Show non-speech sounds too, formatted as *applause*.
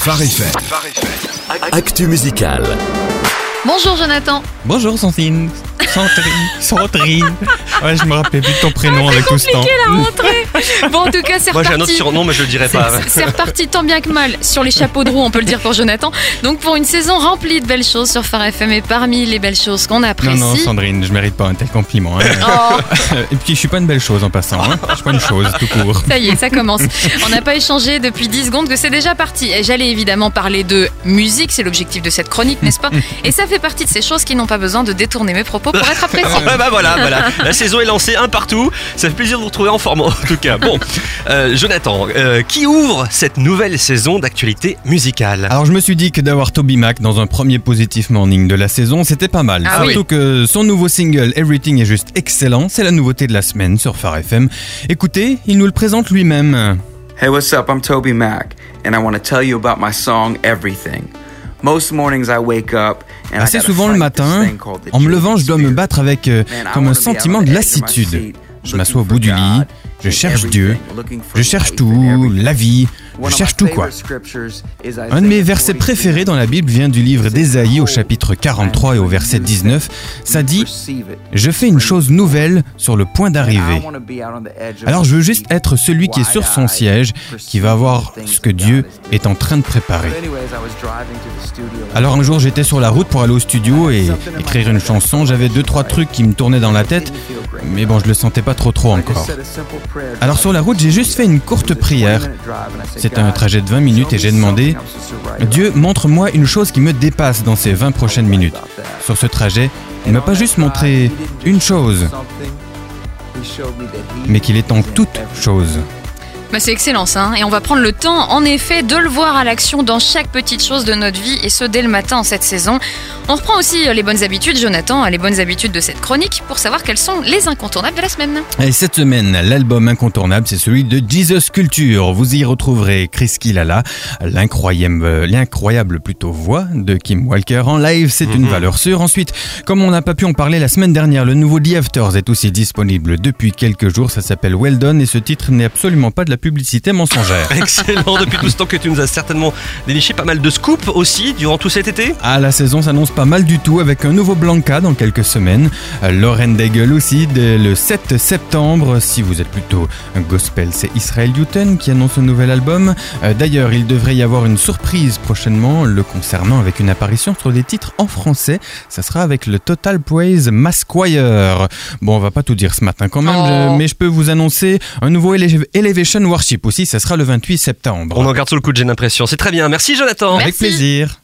Phare FM. Actu musical. Bonjour Jonathan. Bonjour Sandrine. Sandrine. *laughs* Sandrine. Ouais, je me rappelais plus de ton prénom avec tout ce temps. Compliqué la rentrée. Bon en tout cas c'est Moi j'ai un autre reparti. surnom, mais je le dirai pas. C'est- reparti tant bien que mal sur les chapeaux de roue, on peut le dire pour Jonathan. Donc pour une saison remplie de belles choses sur Phare FM et parmi les belles choses qu'on Non, apprécie. non, Sandrine, je mérite pas un tel compliment. hein. Oh, *laughs* Et puis, je suis pas une belle chose en passant. Hein. Je suis pas une chose, tout court. ça y est, ça commence. On n'a pas échangé depuis 10 secondes que c'est déjà parti. Et j'allais évidemment parler de musique, c'est l'objectif de cette chronique, n'est-ce pas? *laughs* Et ça fait partie de ces choses qui n'ont pas besoin de détourner mes propos pour être appréciées. Ouais, *laughs* bah voilà, voilà. La saison est lancée un partout. Ça fait plaisir de vous retrouver en forme en tout cas. Bon, *laughs* euh, Jonathan, euh, qui ouvre cette nouvelle saison d'actualité musicale? Alors, je me suis dit que d'avoir Toby Mac dans un premier positif morning de la saison, c'était pas mal. Ah Surtout que son nouveau single Everything est juste excellent. C'est la nouveauté de la semaine sur Phare FM. Écoutez, il nous le présente lui-même. Hey, what's up? I'm Toby Mac, and I want to tell you about my song Everything. Most mornings I wake up and I Assez souvent le matin, en me levant, je dois me battre avec euh, comme un sentiment de lassitude. Je m'assois au bout du lit, je cherche Dieu, je cherche tout, la vie, je cherche tout quoi. Un de mes versets 43. préférés dans la Bible vient du livre d'Ésaïe au chapitre 43 et au verset 19. Ça dit Je fais une chose nouvelle sur le point d'arriver. Alors je veux juste être celui qui est sur son siège, qui va voir ce que Dieu est en train de préparer. Alors un jour j'étais sur la route pour aller au studio et écrire une chanson, j'avais deux trois trucs qui me tournaient dans la tête, mais bon je le sentais pas trop trop encore. Alors sur la route j'ai juste fait une courte prière. C'était un trajet de 20 minutes et j'ai demandé Dieu montre-moi une chose qui me dépasse dans ces 20 prochaines minutes. Sur ce trajet, il m'a pas juste montré une chose, mais qu'il est en toutes choses. Bah, c'est excellent ça, hein. et on va prendre le temps en effet de le voir à l'action dans chaque petite chose de notre vie, et ce dès le matin en cette saison. On reprend aussi euh, les bonnes habitudes, Jonathan, les bonnes habitudes de cette chronique, pour savoir quelles sont les incontournables de la semaine. Et cette semaine, l'album incontournable, c'est celui de Jesus Culture. Vous y retrouverez Chris Kilala, l'incroyable, euh, l'incroyable plutôt voix de Kim Walker en live, c'est une valeur sûre. Ensuite, comme on n'a pas pu en parler la semaine dernière, le nouveau The Afters est aussi disponible depuis quelques jours. Ça s'appelle Well Done et ce titre n'est absolument pas de la publicité mensongère. *laughs* Excellent, depuis tout ce temps que tu nous as certainement déniché pas mal de scoops aussi durant tout cet été. Ah, la saison s'annonce pas mal du tout avec un nouveau Blanca dans quelques semaines. Euh, Lauren Daigle aussi dès le 7 septembre. Si vous êtes plutôt un gospel, c'est Israel Newton qui annonce un nouvel album. Euh, D'ailleurs, il devrait y avoir une surprise prochainement le concernant avec une apparition sur des titres en français. Ça sera avec le Total Praise Masquire. Bon, on va pas tout dire ce matin quand même, Oh. je- mais je peux vous annoncer un nouveau Ele- Elevation Worship aussi. Ça sera le 28 septembre. On en garde sous le coup de j'ai l'impression. C'est très bien. Merci Jonathan. Merci. Avec plaisir.